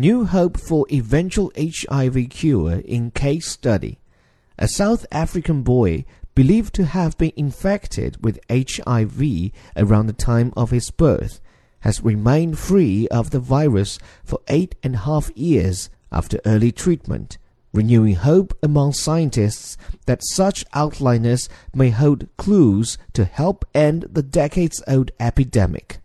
New hope for eventual HIV cure in case study. A South African boy believed to have been infected with HIV around the time of his birth has remained free of the virus for eight and a half years after early treatment, renewing hope among scientists that such outliners may hold clues to help end the decades old epidemic.